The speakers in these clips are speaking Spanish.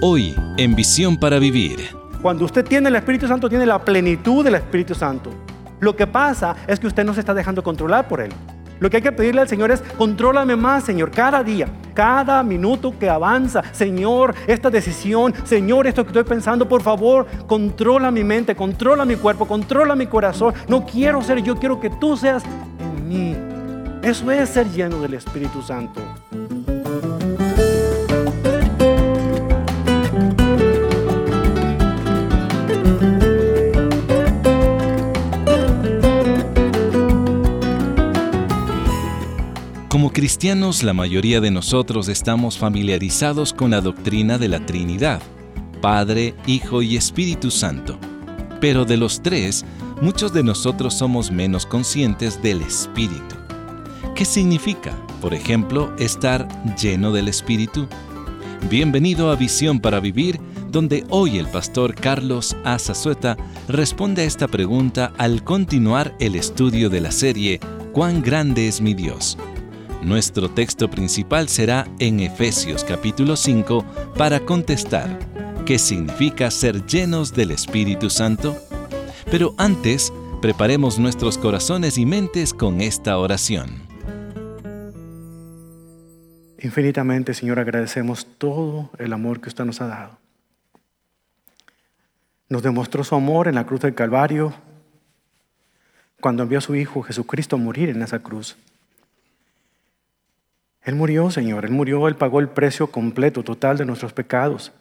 Hoy, en Visión para Vivir. Cuando usted tiene el Espíritu Santo, tiene la plenitud del Espíritu Santo. Lo que pasa es que usted no se está dejando controlar por Él. Lo que hay que pedirle al Señor es, contrólame más, Señor, cada día, cada minuto que avanza. Señor, esta decisión, Señor, esto que estoy pensando, por favor, controla mi mente, controla mi cuerpo, controla mi corazón. No quiero ser yo, quiero que tú seas en mí. Eso es ser lleno del Espíritu Santo. Como cristianos, la mayoría de nosotros estamos familiarizados con la doctrina de la Trinidad, Padre, Hijo y Espíritu Santo. Pero de los tres, muchos de nosotros somos menos conscientes del Espíritu. ¿Qué significa, por ejemplo, estar lleno del Espíritu? Bienvenido a Visión para Vivir, donde hoy el pastor Carlos Azazueta responde a esta pregunta al continuar el estudio de la serie ¿Cuán grande es mi Dios? Nuestro texto principal será en Efesios capítulo 5 para contestar qué significa ser llenos del Espíritu Santo. Pero antes, preparemos nuestros corazones y mentes con esta oración. Infinitamente, Señor, agradecemos todo el amor que usted nos ha dado. Nos demostró su amor en la cruz del Calvario cuando envió a su Hijo Jesucristo a morir en esa cruz. Él murió, Señor, Él murió, Él pagó el precio completo, total de nuestros pecados.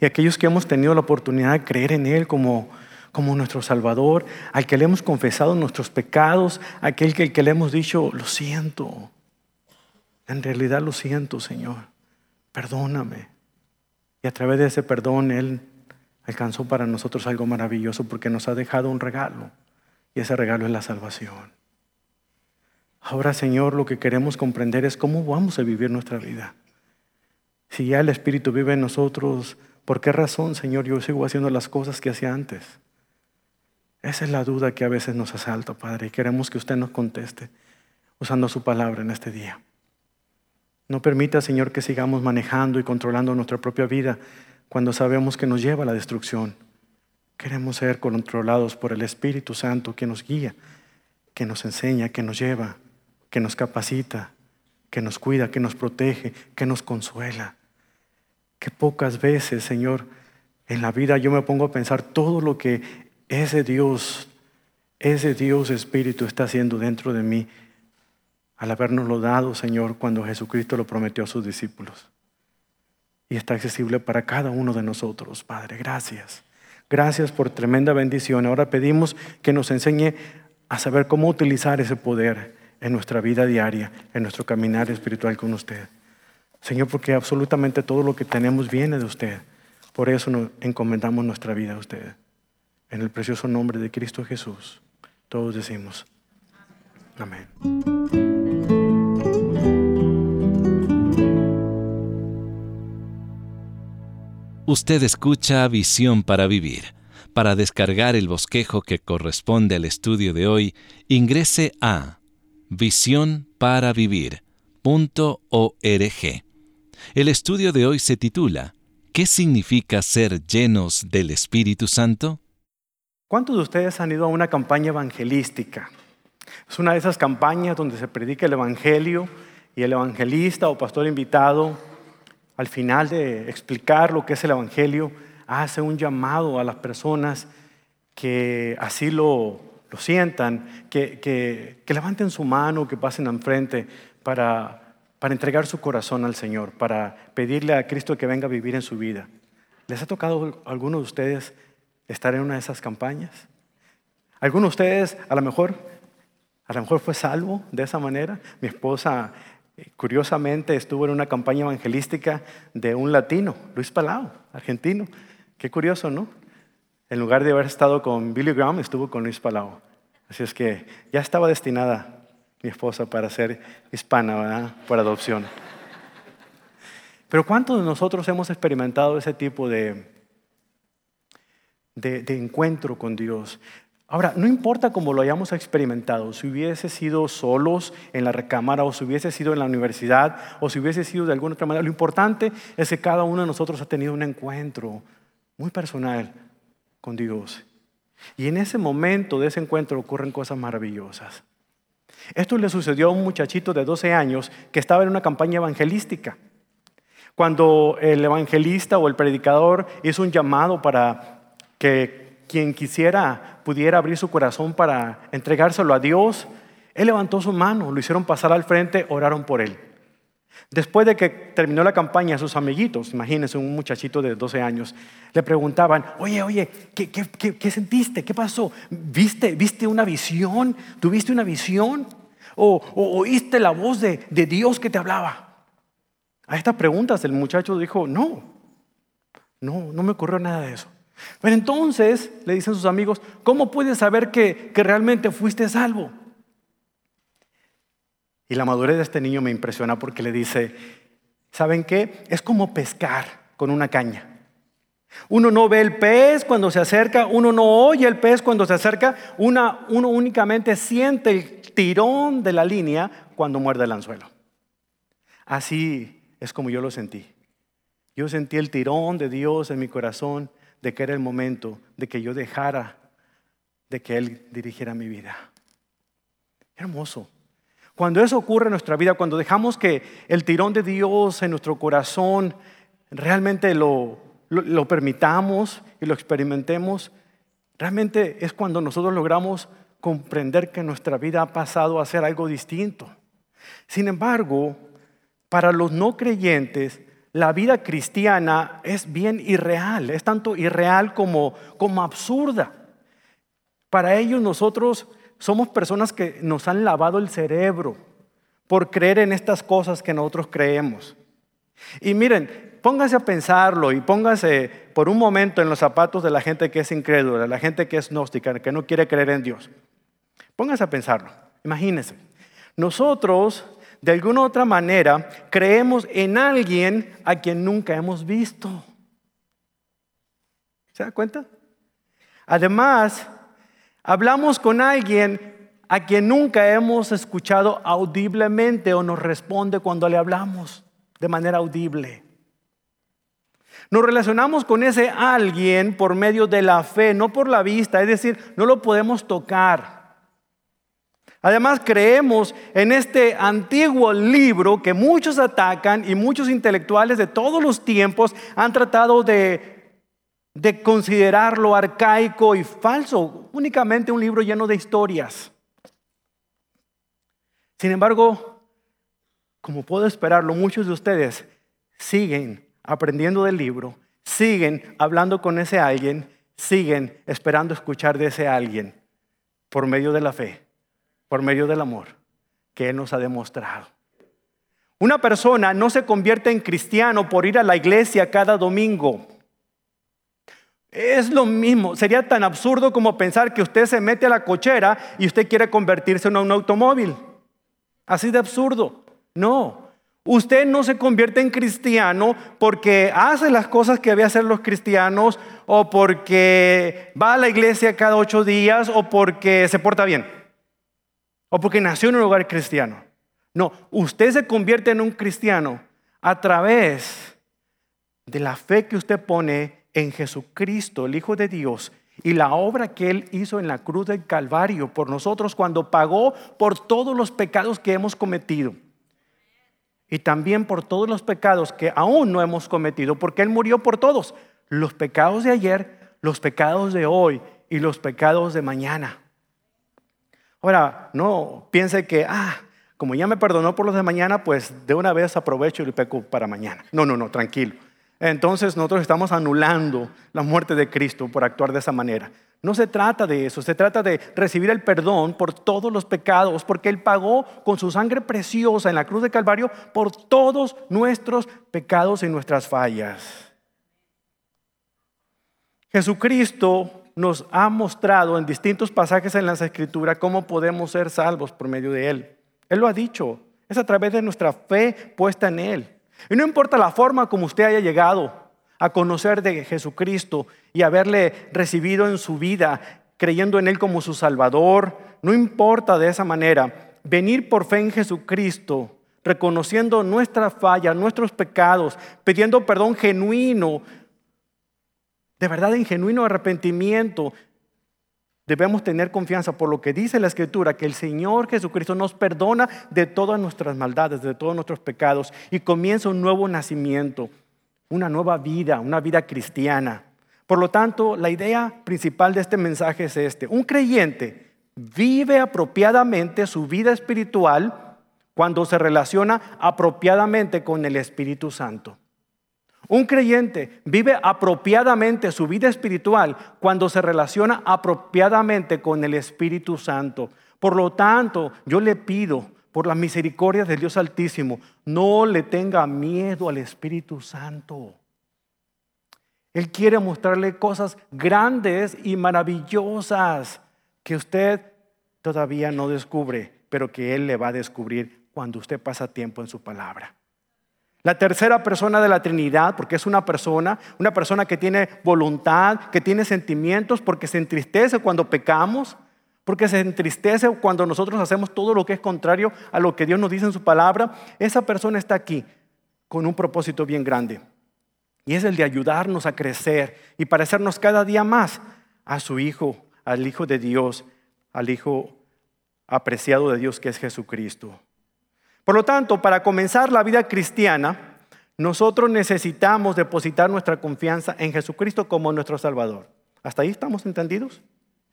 Y aquellos que hemos tenido la oportunidad de creer en Él como, como nuestro Salvador, al que le hemos confesado nuestros pecados, aquel que, que le hemos dicho, lo siento, en realidad lo siento, Señor, perdóname. Y a través de ese perdón Él alcanzó para nosotros algo maravilloso porque nos ha dejado un regalo. Y ese regalo es la salvación. Ahora, Señor, lo que queremos comprender es cómo vamos a vivir nuestra vida. Si ya el Espíritu vive en nosotros, ¿por qué razón, Señor, yo sigo haciendo las cosas que hacía antes? Esa es la duda que a veces nos asalta, Padre, y queremos que usted nos conteste usando su palabra en este día. No permita, Señor, que sigamos manejando y controlando nuestra propia vida cuando sabemos que nos lleva a la destrucción. Queremos ser controlados por el Espíritu Santo que nos guía, que nos enseña, que nos lleva que nos capacita, que nos cuida, que nos protege, que nos consuela. Que pocas veces, Señor, en la vida yo me pongo a pensar todo lo que ese Dios, ese Dios Espíritu está haciendo dentro de mí al habernoslo dado, Señor, cuando Jesucristo lo prometió a sus discípulos. Y está accesible para cada uno de nosotros, Padre. Gracias. Gracias por tremenda bendición. Ahora pedimos que nos enseñe a saber cómo utilizar ese poder en nuestra vida diaria, en nuestro caminar espiritual con usted. Señor, porque absolutamente todo lo que tenemos viene de usted. Por eso nos encomendamos nuestra vida a usted. En el precioso nombre de Cristo Jesús, todos decimos, amén. Usted escucha Visión para Vivir. Para descargar el bosquejo que corresponde al estudio de hoy, ingrese a visionparavivir.org. El estudio de hoy se titula ¿Qué significa ser llenos del Espíritu Santo? ¿Cuántos de ustedes han ido a una campaña evangelística? Es una de esas campañas donde se predica el Evangelio y el evangelista o pastor invitado, al final de explicar lo que es el Evangelio, hace un llamado a las personas que así lo, lo sientan, que, que, levanten su mano, que pasen enfrente para, para entregar su corazón al Señor, para pedirle a Cristo que venga a vivir en su vida. ¿Les ha tocado a alguno de ustedes estar en una de esas campañas? ¿Alguno de ustedes a lo mejor, a lo mejor fue salvo de esa manera? Mi esposa curiosamente estuvo en una campaña evangelística de un latino, Luis Palau, argentino. Qué curioso, ¿no? En lugar de haber estado con Billy Graham, estuvo con Luis Palau. Así es que ya estaba destinada mi esposa para ser hispana, ¿verdad? Por adopción. Pero ¿cuántos de nosotros hemos experimentado ese tipo de, de, de encuentro con Dios? Ahora, no importa cómo lo hayamos experimentado, si hubiese sido solos en la recámara o si hubiese sido en la universidad o si hubiese sido de alguna otra manera, lo importante es que cada uno de nosotros ha tenido un encuentro muy personal con Dios. Y en ese momento de ese encuentro ocurren cosas maravillosas. Esto le sucedió a un muchachito de 12 años que estaba en una campaña evangelística. Cuando el evangelista o el predicador hizo un llamado para que quien quisiera pudiera abrir su corazón para entregárselo a Dios, él levantó su mano, lo hicieron pasar al frente, oraron por él. Después de que terminó la campaña, sus amiguitos, imagínense un muchachito de 12 años, le preguntaban, oye, oye, ¿qué, sentiste? ¿Qué pasó? ¿Viste, ¿Viste una visión? ¿Tuviste una visión? ¿O, oíste la voz de, de Dios que te hablaba? A estas preguntas el muchacho dijo, no, no, no me ocurrió nada de eso. Pero entonces, le dicen sus amigos, ¿cómo puedes saber que, realmente fuiste salvo? Y la madurez de este niño me impresiona porque le dice, ¿saben qué? Es como pescar con una caña. Uno no ve el pez cuando se acerca, uno no oye el pez cuando se acerca, uno únicamente siente el tirón de la línea cuando muerde el anzuelo. Así es como yo lo sentí. Yo sentí el tirón de Dios en mi corazón de que era el momento de que yo dejara de que Él dirigiera mi vida. Hermoso. Cuando eso ocurre en nuestra vida, cuando dejamos que el tirón de Dios en nuestro corazón realmente lo, lo, permitamos y lo experimentemos, realmente es cuando nosotros logramos comprender que nuestra vida ha pasado a ser algo distinto. Sin embargo, para los no creyentes, la vida cristiana es bien irreal, es tanto irreal como, como absurda. Para ellos nosotros somos personas que nos han lavado el cerebro por creer en estas cosas que nosotros creemos. Y miren, póngase a pensarlo y póngase por un momento en los zapatos de la gente que es incrédula, la gente que es gnóstica, que no quiere creer en Dios. Póngase a pensarlo, imagínense. Nosotros de alguna otra manera creemos en alguien a quien nunca hemos visto. ¿Se da cuenta? Además, hablamos con alguien a quien nunca hemos escuchado audiblemente o nos responde cuando le hablamos de manera audible. Nos relacionamos con ese alguien por medio de la fe, no por la vista, es decir, no lo podemos tocar. Además creemos en este antiguo libro que muchos atacan y muchos intelectuales de todos los tiempos han tratado de, de considerarlo arcaico y falso, únicamente un libro lleno de historias. Sin embargo, como puedo esperarlo, muchos de ustedes siguen aprendiendo del libro, siguen hablando con ese alguien, siguen esperando escuchar de ese alguien por medio de la fe por medio del amor que Él nos ha demostrado. Una persona no se convierte en cristiano por ir a la iglesia cada domingo. Es lo mismo, sería tan absurdo como pensar que usted se mete a la cochera y usted quiere convertirse en un automóvil. Así de absurdo. No, usted no se convierte en cristiano porque hace las cosas que debe hacer los cristianos o porque va a la iglesia cada ocho días o porque se porta bien o porque nació en un hogar cristiano. No, usted se convierte en un cristiano a través de la fe que usted pone en Jesucristo, el Hijo de Dios, y la obra que Él hizo en la cruz del Calvario por nosotros cuando pagó por todos los pecados que hemos cometido. Y también por todos los pecados que aún no hemos cometido, porque Él murió por todos. Los pecados de ayer, los pecados de hoy y los pecados de mañana. Ahora, no piense que, ah, como ya me perdonó por los de mañana, pues de una vez aprovecho y peco para mañana. No, no, no, tranquilo. Entonces nosotros estamos anulando la muerte de Cristo por actuar de esa manera. No se trata de eso, se trata de recibir el perdón por todos los pecados, porque Él pagó con su sangre preciosa en la cruz de Calvario por todos nuestros pecados y nuestras fallas. Jesucristo nos ha mostrado en distintos pasajes en las Escrituras cómo podemos ser salvos por medio de Él. Él lo ha dicho, es a través de nuestra fe puesta en Él. Y no importa la forma como usted haya llegado a conocer de Jesucristo y haberle recibido en su vida, creyendo en Él como su Salvador, no importa de esa manera, venir por fe en Jesucristo, reconociendo nuestra falla, nuestros pecados, pidiendo perdón genuino, de verdad en genuino arrepentimiento, debemos tener confianza por lo que dice la Escritura, que el Señor Jesucristo nos perdona de todas nuestras maldades, de todos nuestros pecados, y comienza un nuevo nacimiento, una nueva vida, una vida cristiana. Por lo tanto, la idea principal de este mensaje es este. Un creyente vive apropiadamente su vida espiritual cuando se relaciona apropiadamente con el Espíritu Santo. Un creyente vive apropiadamente su vida espiritual cuando se relaciona apropiadamente con el Espíritu Santo. Por lo tanto, yo le pido, por la misericordia del Dios Altísimo, no le tenga miedo al Espíritu Santo. Él quiere mostrarle cosas grandes y maravillosas que usted todavía no descubre, pero que Él le va a descubrir cuando usted pasa tiempo en su palabra. La tercera persona de la Trinidad, porque es una persona, una persona que tiene voluntad, que tiene sentimientos, porque se entristece cuando pecamos, porque se entristece cuando nosotros hacemos todo lo que es contrario a lo que Dios nos dice en su palabra. Esa persona está aquí con un propósito bien grande. Y es el de ayudarnos a crecer y parecernos cada día más a su Hijo, al Hijo de Dios, al Hijo apreciado de Dios que es Jesucristo. Por lo tanto, para comenzar la vida cristiana, nosotros necesitamos depositar nuestra confianza en Jesucristo como nuestro Salvador. ¿Hasta ahí estamos entendidos?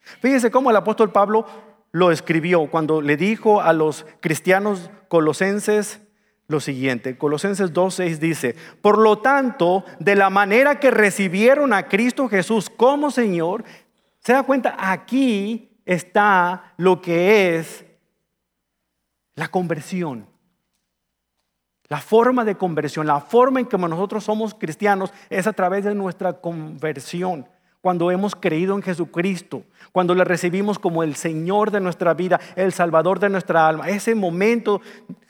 Fíjense cómo el apóstol Pablo lo escribió cuando le dijo a los cristianos colosenses lo siguiente. Colosenses 2.6 dice, por lo tanto, de la manera que recibieron a Cristo Jesús como Señor, se da cuenta, aquí está lo que es la conversión. La forma de conversión, la forma en que nosotros somos cristianos es a través de nuestra conversión. Cuando hemos creído en Jesucristo, cuando le recibimos como el Señor de nuestra vida, el Salvador de nuestra alma. Ese momento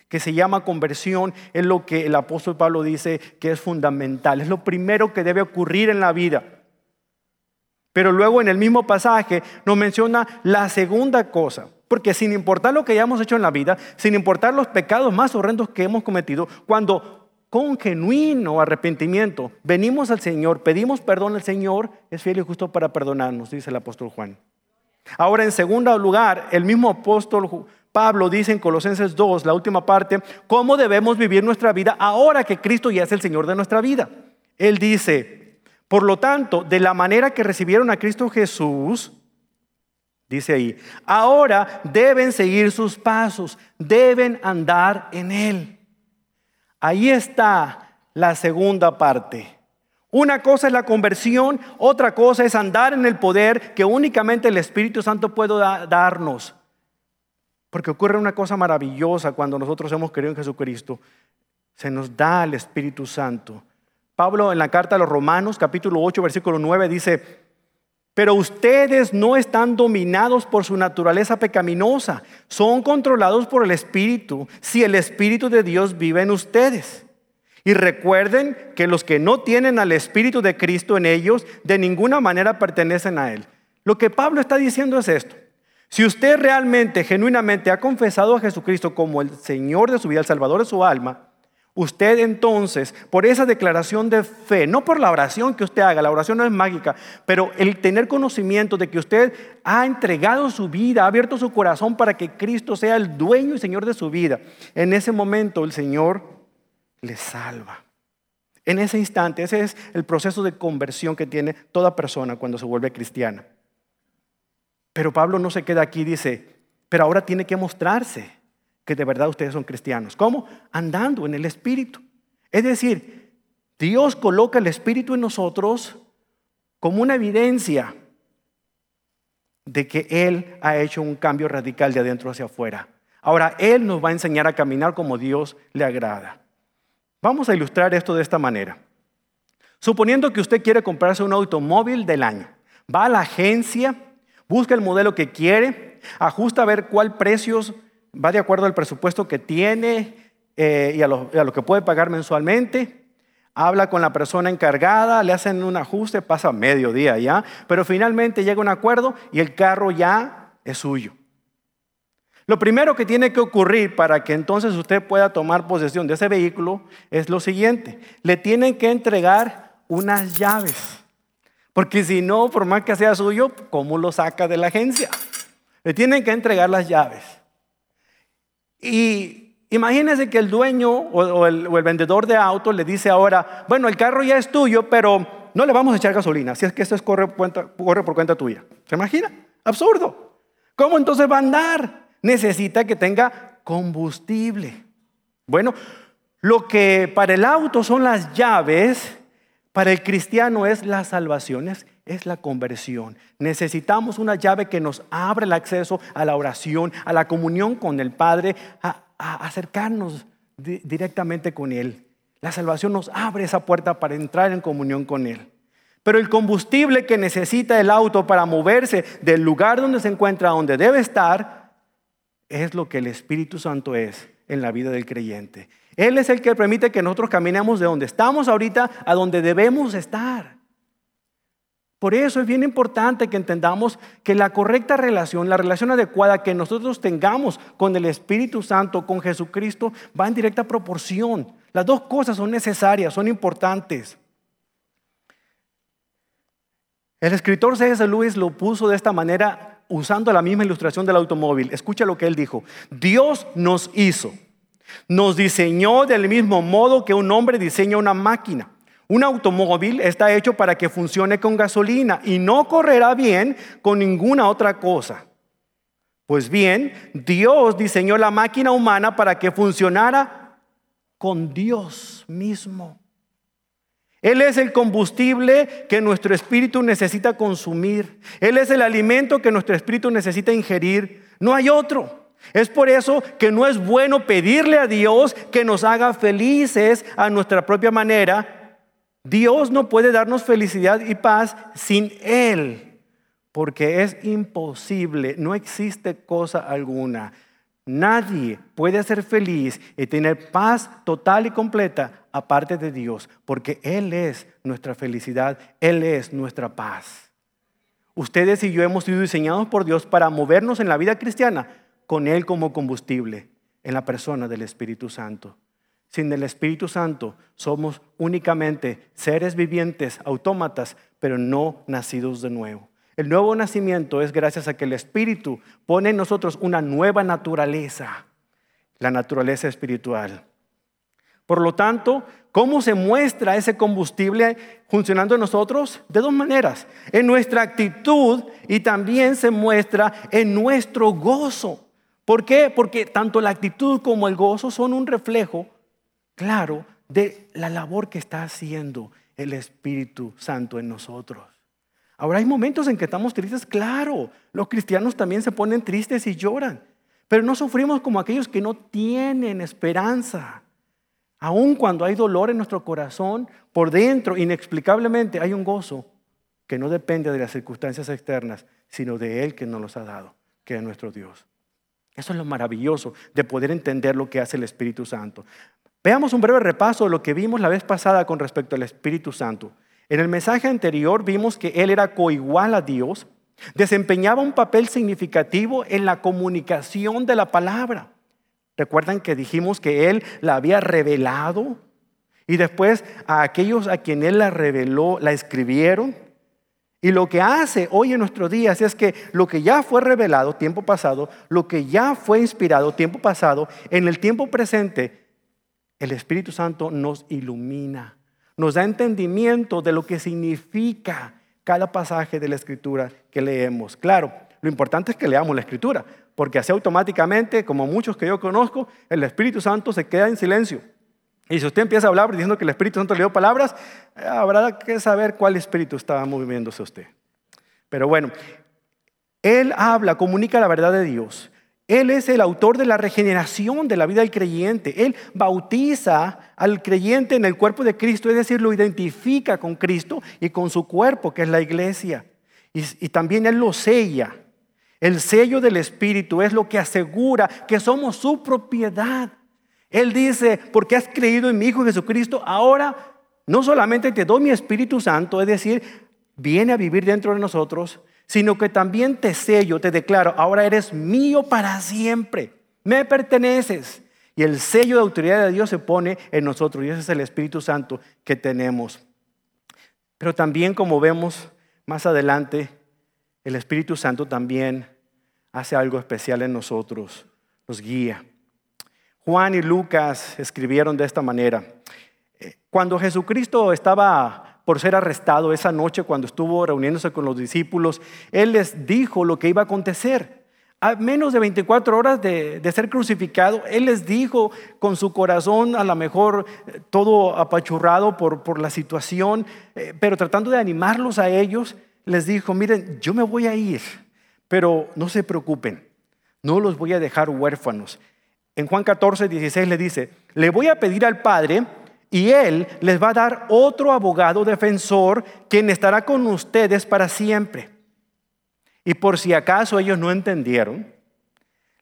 que se llama conversión es lo que el apóstol Pablo dice que es fundamental, es lo primero que debe ocurrir en la vida. Pero luego en el mismo pasaje nos menciona la segunda cosa, porque sin importar lo que hayamos hecho en la vida, sin importar los pecados más horrendos que hemos cometido, cuando con genuino arrepentimiento venimos al Señor, pedimos perdón al Señor, es fiel y justo para perdonarnos, dice el apóstol Juan. Ahora, en segundo lugar, el mismo apóstol Pablo dice en Colosenses 2, la última parte, cómo debemos vivir nuestra vida ahora que Cristo ya es el Señor de nuestra vida. Él dice, por lo tanto, de la manera que recibieron a Cristo Jesús, dice ahí, ahora deben seguir sus pasos, deben andar en Él. Ahí está la segunda parte. Una cosa es la conversión, otra cosa es andar en el poder que únicamente el Espíritu Santo puede darnos. Porque ocurre una cosa maravillosa cuando nosotros hemos creído en Jesucristo. Se nos da el Espíritu Santo. Pablo en la carta a los Romanos, capítulo 8, versículo 9, dice, pero ustedes no están dominados por su naturaleza pecaminosa, son controlados por el Espíritu, si el Espíritu de Dios vive en ustedes. Y recuerden que los que no tienen al Espíritu de Cristo en ellos, de ninguna manera pertenecen a Él. Lo que Pablo está diciendo es esto. Si usted realmente, genuinamente ha confesado a Jesucristo como el Señor de su vida, el Salvador de su alma, usted entonces, por esa declaración de fe, no por la oración que usted haga, la oración no es mágica, pero el tener conocimiento de que usted ha entregado su vida, ha abierto su corazón para que Cristo sea el dueño y Señor de su vida, en ese momento el Señor le salva. En ese instante, ese es el proceso de conversión que tiene toda persona cuando se vuelve cristiana. Pero Pablo no se queda aquí, dice, pero ahora tiene que mostrarse que de verdad ustedes son cristianos. ¿Cómo? Andando en el Espíritu. Es decir, Dios coloca el Espíritu en nosotros como una evidencia de que Él ha hecho un cambio radical de adentro hacia afuera. Ahora Él nos va a enseñar a caminar como Dios le agrada. Vamos a ilustrar esto de esta manera. Suponiendo que usted quiere comprarse un automóvil del año, va a la agencia Busca el modelo que quiere, ajusta a ver cuál precios va de acuerdo al presupuesto que tiene eh, y a lo, a lo que puede pagar mensualmente. habla con la persona encargada, le hacen un ajuste, pasa medio día ya, pero finalmente llega un acuerdo y el carro ya es suyo. Lo primero que tiene que ocurrir para que entonces usted pueda tomar posesión de ese vehículo es lo siguiente. Le tienen que entregar unas llaves. Porque si no, por más que sea suyo, ¿cómo lo saca de la agencia? Le tienen que entregar las llaves. Y imagínese que el dueño o, el, vendedor de autos le dice ahora, bueno, el carro ya es tuyo, pero no le vamos a echar gasolina, si es que esto corre, corre por cuenta tuya. ¿Se imagina? Absurdo. ¿Cómo entonces va a andar? necesita que tenga combustible. Bueno, lo que para el auto son las llaves, para el cristiano es la salvación, es, la conversión. Necesitamos una llave que nos abra el acceso a la oración, a la comunión con el Padre, a, acercarnos directamente con Él. La salvación nos abre esa puerta para entrar en comunión con Él. Pero el combustible que necesita el auto para moverse del lugar donde se encuentra a donde debe estar es lo que el Espíritu Santo es en la vida del creyente. Él es el que permite que nosotros caminemos de donde estamos ahorita a donde debemos estar. Por eso es bien importante que entendamos que la correcta relación, la relación adecuada que nosotros tengamos con el Espíritu Santo, con Jesucristo, va en directa proporción. Las dos cosas son necesarias, son importantes. El escritor C.S. Lewis lo puso de esta manera usando la misma ilustración del automóvil. Escucha lo que él dijo. Dios nos hizo, nos diseñó del mismo modo que un hombre diseña una máquina. Un automóvil está hecho para que funcione con gasolina y no correrá bien con ninguna otra cosa. Pues bien, Dios diseñó la máquina humana para que funcionara con Dios mismo. Él es el combustible que nuestro espíritu necesita consumir. Él es el alimento que nuestro espíritu necesita ingerir. No hay otro. Es por eso que no es bueno pedirle a Dios que nos haga felices a nuestra propia manera. Dios no puede darnos felicidad y paz sin Él, porque es imposible, no existe cosa alguna. Nadie puede ser feliz y tener paz total y completa aparte de Dios, porque Él es nuestra felicidad, Él es nuestra paz. Ustedes y yo hemos sido diseñados por Dios para movernos en la vida cristiana con Él como combustible, en la persona del Espíritu Santo. Sin el Espíritu Santo somos únicamente seres vivientes, autómatas, pero no nacidos de nuevo. El nuevo nacimiento es gracias a que el Espíritu pone en nosotros una nueva naturaleza, la naturaleza espiritual. Por lo tanto, ¿cómo se muestra ese combustible funcionando en nosotros? De dos maneras. En nuestra actitud y también se muestra en nuestro gozo. ¿Por qué? Porque tanto la actitud como el gozo son un reflejo claro de la labor que está haciendo el Espíritu Santo en nosotros. Ahora hay momentos en que estamos tristes, claro. Los cristianos también se ponen tristes y lloran. Pero no sufrimos como aquellos que no tienen esperanza. Aun cuando hay dolor en nuestro corazón, por dentro, inexplicablemente, hay un gozo que no depende de las circunstancias externas, sino de Él que nos los ha dado, que es nuestro Dios. Eso es lo maravilloso de poder entender lo que hace el Espíritu Santo. Veamos un breve repaso de lo que vimos la vez pasada con respecto al Espíritu Santo. En el mensaje anterior vimos que Él era coigual a Dios, desempeñaba un papel significativo en la comunicación de la palabra. Recuerdan que dijimos que Él la había revelado y después a aquellos a quien Él la reveló la escribieron. Y lo que hace hoy en nuestros días es que lo que ya fue revelado tiempo pasado, lo que ya fue inspirado tiempo pasado, en el tiempo presente, el Espíritu Santo nos ilumina, nos da entendimiento de lo que significa cada pasaje de la Escritura que leemos. Claro, lo importante es que leamos la Escritura, porque así automáticamente, como muchos que yo conozco, el Espíritu Santo se queda en silencio. Y si usted empieza a hablar diciendo que el Espíritu Santo le dio palabras, eh, habrá que saber cuál espíritu estaba moviéndose usted. Pero bueno, Él habla, comunica la verdad de Dios. Él es el autor de la regeneración de la vida del creyente. Él bautiza al creyente en el cuerpo de Cristo, es decir, lo identifica con Cristo y con su cuerpo, que es la iglesia. Y, también Él lo sella. El sello del Espíritu es lo que asegura que somos su propiedad. Él dice, porque has creído en mi Hijo Jesucristo, ahora no solamente te doy mi Espíritu Santo, es decir, viene a vivir dentro de nosotros, sino que también te sello, te declaro, ahora eres mío para siempre, me perteneces. Y el sello de autoridad de Dios se pone en nosotros y ese es el Espíritu Santo que tenemos. Pero también como vemos más adelante, el Espíritu Santo también hace algo especial en nosotros, nos guía. Juan y Lucas escribieron de esta manera. Eh, cuando Jesucristo estaba por ser arrestado esa noche, cuando estuvo reuniéndose con los discípulos, Él les dijo lo que iba a acontecer. A menos de 24 horas de, ser crucificado, Él les dijo con su corazón a lo mejor eh, todo apachurrado por, por la situación, eh, pero tratando de animarlos a ellos, les dijo, miren, yo me voy a ir, pero no se preocupen, no los voy a dejar huérfanos. En Juan 14, 16 le dice, le voy a pedir al Padre y Él les va a dar otro abogado defensor quien estará con ustedes para siempre. Y por si acaso ellos no entendieron,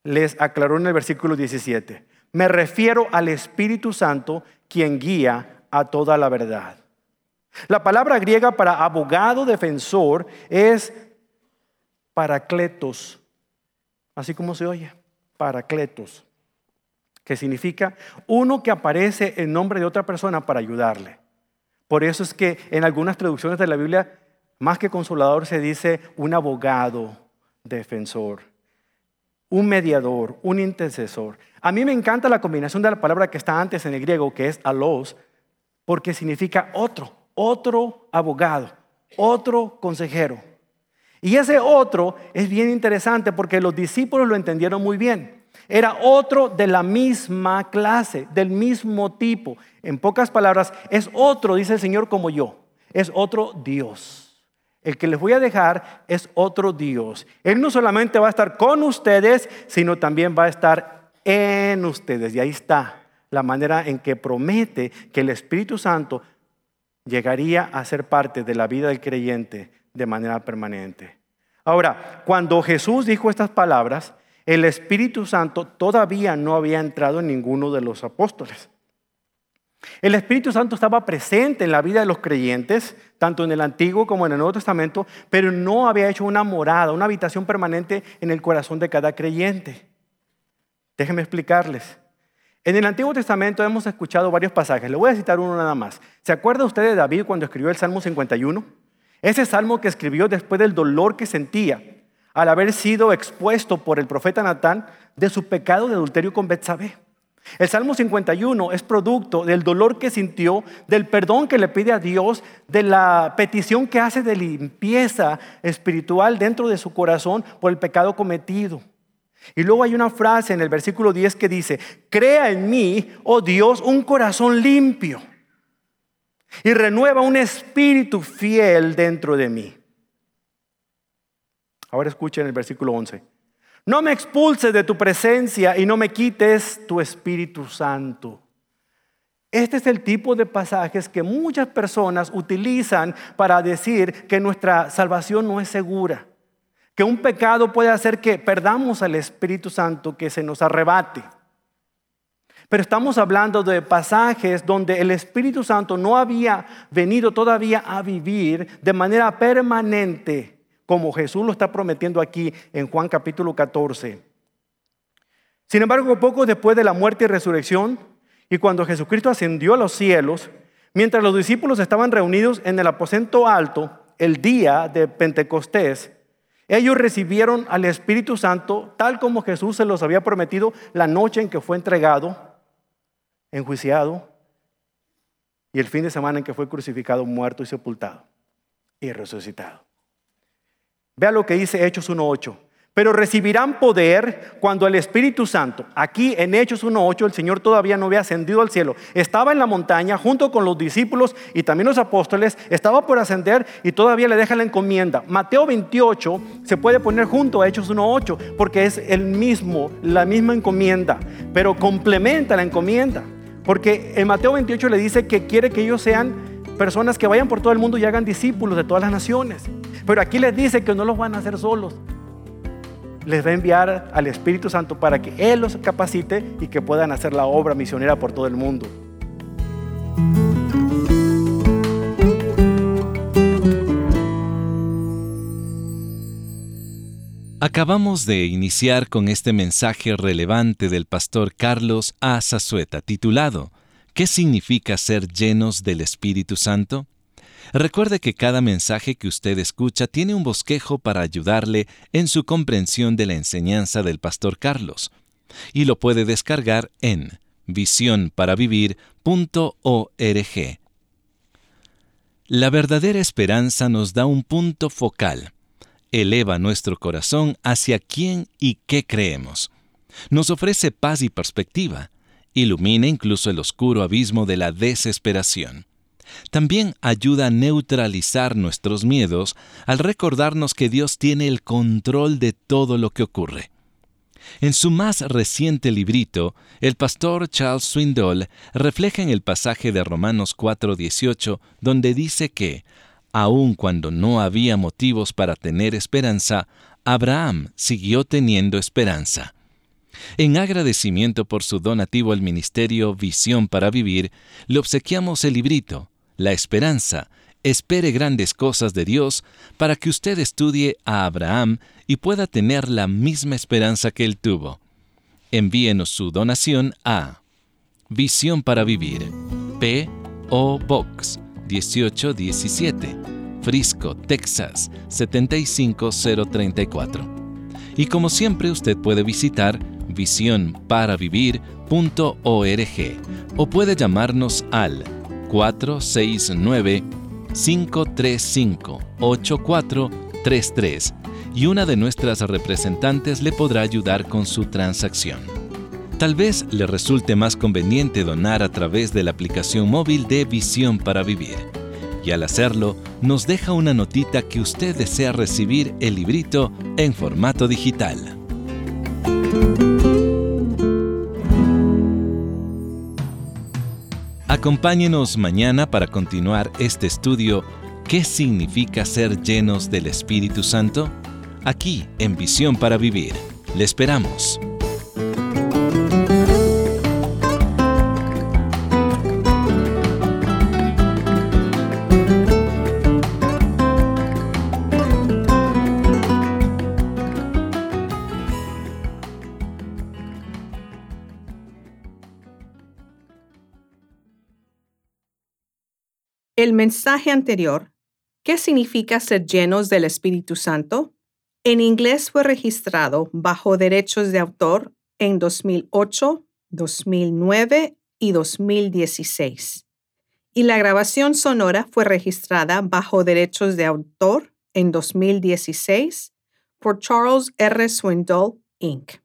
les aclaró en el versículo 17, me refiero al Espíritu Santo quien guía a toda la verdad. La palabra griega para abogado defensor es paracletos, así como se oye, paracletos, que significa uno que aparece en nombre de otra persona para ayudarle. Por eso es que en algunas traducciones de la Biblia más que consolador se dice un abogado defensor, un mediador, un intercesor. A mí me encanta la combinación de la palabra que está antes en el griego, que es alos, porque significa otro, otro abogado, otro consejero. Y ese otro es bien interesante porque los discípulos lo entendieron muy bien. Era otro de la misma clase, del mismo tipo. En pocas palabras, es otro, dice el Señor, como yo. Es otro Dios. El que les voy a dejar es otro Dios. Él no solamente va a estar con ustedes, sino también va a estar en ustedes. Y ahí está la manera en que promete que el Espíritu Santo llegaría a ser parte de la vida del creyente de manera permanente. Ahora, cuando Jesús dijo estas palabras, el Espíritu Santo todavía no había entrado en ninguno de los apóstoles. El Espíritu Santo estaba presente en la vida de los creyentes, tanto en el Antiguo como en el Nuevo Testamento, pero no había hecho una morada, una habitación permanente en el corazón de cada creyente. Déjenme explicarles. En el Antiguo Testamento hemos escuchado varios pasajes. Le voy a citar uno nada más. ¿Se acuerda usted de David cuando escribió el Salmo 51? Ese salmo que escribió después del dolor que sentía al haber sido expuesto por el profeta Natán de su pecado de adulterio con Betsabé. El Salmo 51 es producto del dolor que sintió, del perdón que le pide a Dios, de la petición que hace de limpieza espiritual dentro de su corazón por el pecado cometido. Y luego hay una frase en el versículo 10 que dice, crea en mí, oh Dios, un corazón limpio y renueva un espíritu fiel dentro de mí. Ahora escuchen el versículo 11. No me expulses de tu presencia y no me quites tu Espíritu Santo. Este es el tipo de pasajes que muchas personas utilizan para decir que nuestra salvación no es segura, que un pecado puede hacer que perdamos al Espíritu Santo, que se nos arrebate. Pero estamos hablando de pasajes donde el Espíritu Santo no había venido todavía a vivir de manera permanente como Jesús lo está prometiendo aquí en Juan capítulo 14. Sin embargo, poco después de la muerte y resurrección, y cuando Jesucristo ascendió a los cielos, mientras los discípulos estaban reunidos en el aposento alto el día de Pentecostés, ellos recibieron al Espíritu Santo tal como Jesús se los había prometido la noche en que fue entregado, enjuiciado, y el fin de semana en que fue crucificado, muerto y sepultado y resucitado. Vea lo que dice Hechos 1.8. Pero recibirán poder cuando el Espíritu Santo, aquí en Hechos 1.8, el Señor todavía no había ascendido al cielo. Estaba en la montaña junto con los discípulos y también los apóstoles. Estaba por ascender y todavía le deja la encomienda. Mateo 28 se puede poner junto a Hechos 1.8 porque es el mismo, la misma encomienda, pero complementa la encomienda. Porque en Mateo 28 le dice que quiere que ellos sean personas que vayan por todo el mundo y hagan discípulos de todas las naciones. Pero aquí les dice que no los van a hacer solos. Les va a enviar al Espíritu Santo para que Él los capacite y que puedan hacer la obra misionera por todo el mundo. Acabamos de iniciar con este mensaje relevante del pastor Carlos A. Zazueta, titulado ¿Qué significa ser llenos del Espíritu Santo? Recuerde que cada mensaje que usted escucha tiene un bosquejo para ayudarle en su comprensión de la enseñanza del pastor Carlos, y lo puede descargar en visionparavivir.org. La verdadera esperanza nos da un punto focal, eleva nuestro corazón hacia quién y qué creemos, nos ofrece paz y perspectiva, ilumina incluso el oscuro abismo de la desesperación. También ayuda a neutralizar nuestros miedos al recordarnos que Dios tiene el control de todo lo que ocurre. En su más reciente librito, el pastor Charles Swindoll refleja en el pasaje de Romanos 4:18, donde dice que, aun cuando no había motivos para tener esperanza, Abraham siguió teniendo esperanza. En agradecimiento por su donativo al ministerio Visión para Vivir, le obsequiamos el librito, La Esperanza, espere grandes cosas de Dios para que usted estudie a Abraham y pueda tener la misma esperanza que él tuvo. Envíenos su donación a Visión para Vivir, P.O. Box 1817, Frisco, Texas 75034. Y como siempre usted puede visitar visionparavivir.org o puede llamarnos al 469 535-8433 y una de nuestras representantes le podrá ayudar con su transacción. Tal vez le resulte más conveniente donar a través de la aplicación móvil de Visión para Vivir. Y al hacerlo, nos deja una notita que usted desea recibir el librito en formato digital. Acompáñenos mañana para continuar este estudio ¿Qué significa ser llenos del Espíritu Santo? Aquí en Visión para Vivir. Le esperamos. El mensaje anterior, ¿qué significa ser llenos del Espíritu Santo? En inglés fue registrado bajo derechos de autor en 2008, 2009 y 2016. Y la grabación sonora fue registrada bajo derechos de autor en 2016 por Charles R. Swindoll, Inc.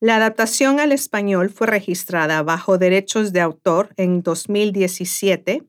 La adaptación al español fue registrada bajo derechos de autor en 2017